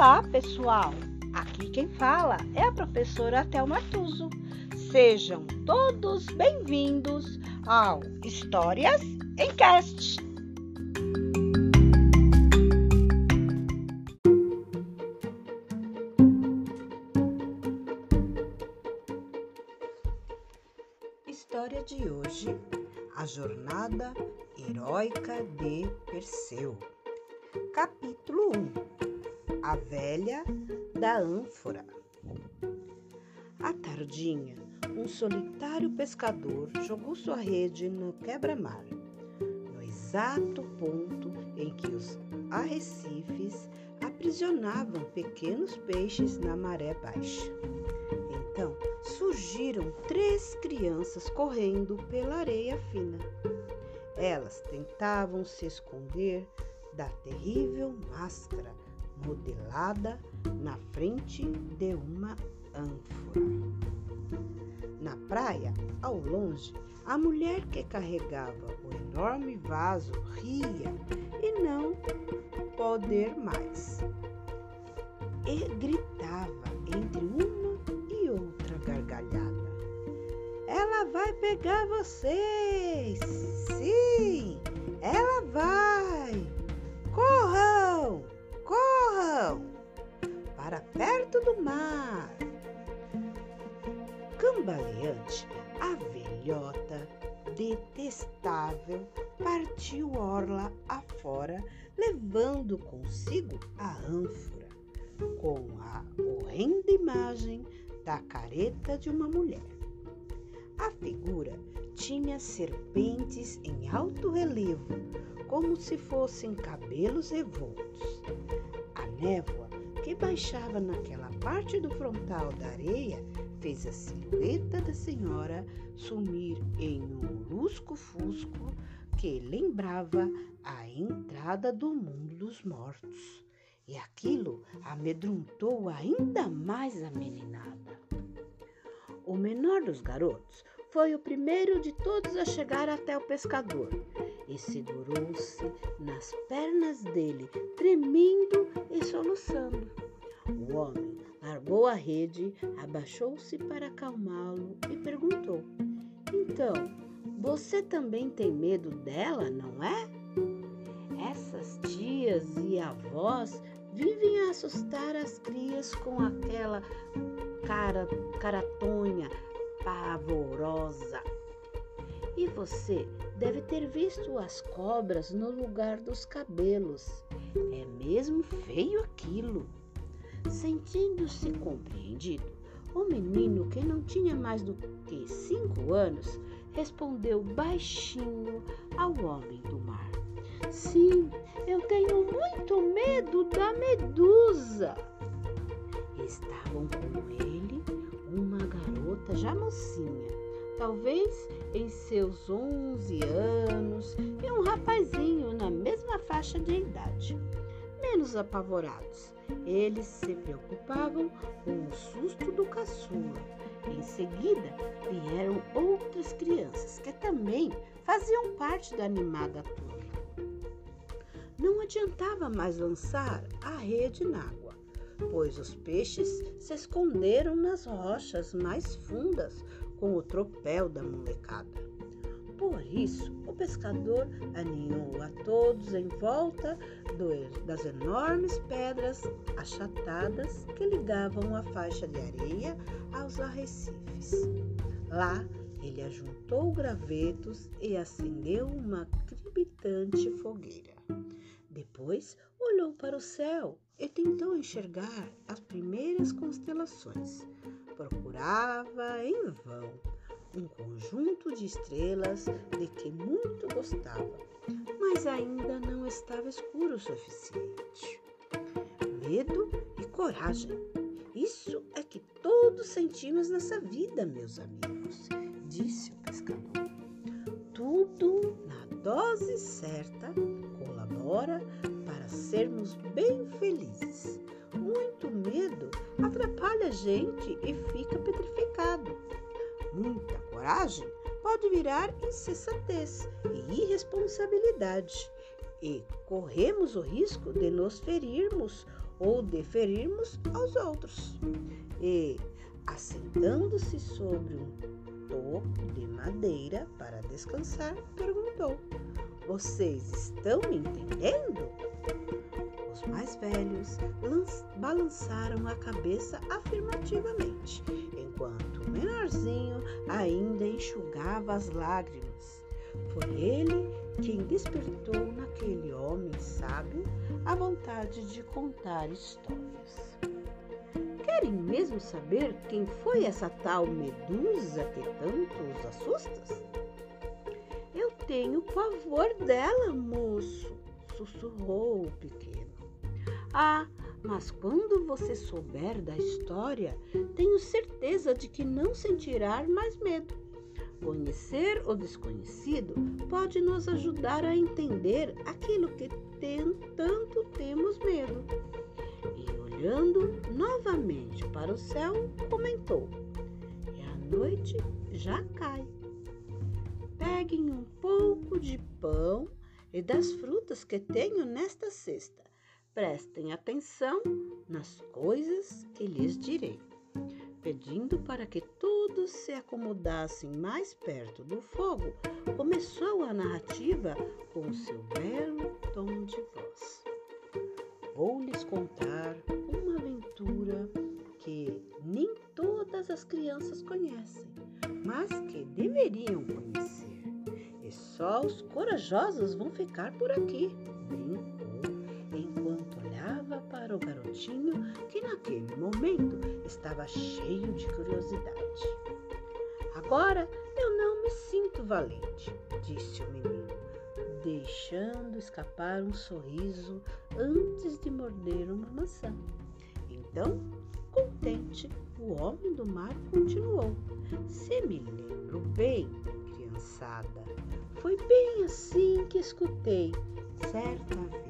Olá, pessoal! Aqui quem fala é a professora Thelma Tuso. Sejam todos bem-vindos ao Histórias em Cast. História de hoje: A Jornada Heróica de Perseu. Capítulo 1 A Velha da Ânfora. À tardinha, um solitário pescador jogou sua rede no quebra-mar, no exato ponto em que os arrecifes aprisionavam pequenos peixes na maré baixa. Então surgiram três crianças correndo pela areia fina. Elas tentavam se esconder da terrível máscara modelada na frente de uma ânfora. Na praia, ao longe, a mulher que carregava o enorme vaso ria e não poder mais. E gritava entre uma e outra gargalhada. Ela vai pegar vocês! Sim, ela vai! Para perto do mar! Cambaleante, a velhota detestável partiu orla afora, levando consigo a ânfora, com a horrenda imagem da careta de uma mulher. A figura tinha serpentes em alto relevo, como se fossem cabelos revoltos. A névoa baixava naquela parte do frontal da areia fez a silhueta da senhora sumir em um lusco-fusco que lembrava a entrada do mundo dos mortos. E aquilo amedrontou ainda mais a meninada. O menor dos garotos foi o primeiro de todos a chegar até o pescador e segurou-se nas pernas dele, tremendo e soluçando. O homem largou a rede, abaixou-se para acalmá-lo e perguntou: Então, você também tem medo dela, não é? Essas tias e avós vivem a assustar as crias com aquela cara caratonha pavorosa. E você deve ter visto as cobras no lugar dos cabelos. É mesmo feio aquilo. Sentindo-se compreendido, o menino, que não tinha mais do que cinco anos, respondeu baixinho ao homem do mar: Sim, eu tenho muito medo da medusa. Estavam com ele uma garota já mocinha, talvez em seus onze anos, e um rapazinho na mesma faixa de idade. Menos apavorados, eles se preocupavam com o susto do caçula. Em seguida, vieram outras crianças que também faziam parte da animada turma. Não adiantava mais lançar a rede na água, pois os peixes se esconderam nas rochas mais fundas com o tropel da molecada. Por isso, o pescador aninhou a todos em volta das enormes pedras achatadas que ligavam a faixa de areia aos arrecifes. Lá, ele ajuntou gravetos e acendeu uma crepitante fogueira. Depois, olhou para o céu e tentou enxergar as primeiras constelações. Procurava em vão um conjunto de estrelas de que muito gostava, mas ainda não estava escuro o suficiente. Medo e coragem. Isso é que todos sentimos nessa vida, meus amigos, disse o pescador. Tudo na dose certa colabora para sermos bem felizes. Muito medo atrapalha a gente e fica petrificado. Muita coragem pode virar insensatez e irresponsabilidade, e corremos o risco de nos ferirmos ou de ferirmos aos outros. E, assentando-se sobre um toco de madeira para descansar, perguntou: Vocês estão me entendendo? Mais velhos balançaram a cabeça afirmativamente, enquanto o menorzinho ainda enxugava as lágrimas. Foi ele quem despertou naquele homem sábio a vontade de contar histórias. Querem mesmo saber quem foi essa tal medusa que tanto os assusta? Eu tenho pavor dela, moço, sussurrou o pequeno. Ah, mas quando você souber da história, tenho certeza de que não sentirá mais medo. Conhecer o desconhecido pode nos ajudar a entender aquilo que tem, tanto temos medo. E olhando novamente para o céu, comentou: E a noite já cai. Peguem um pouco de pão e das frutas que tenho nesta cesta. Prestem atenção nas coisas que lhes direi pedindo para que todos se acomodassem mais perto do fogo, começou a narrativa com seu belo tom de voz. Vou lhes contar uma aventura que nem todas as crianças conhecem, mas que deveriam conhecer. E só os corajosos vão ficar por aqui, para que naquele momento estava cheio de curiosidade. Agora eu não me sinto valente, disse o menino, deixando escapar um sorriso antes de morder uma maçã. Então, contente, o homem do mar continuou. Se me lembro bem, criançada, foi bem assim que escutei certa vez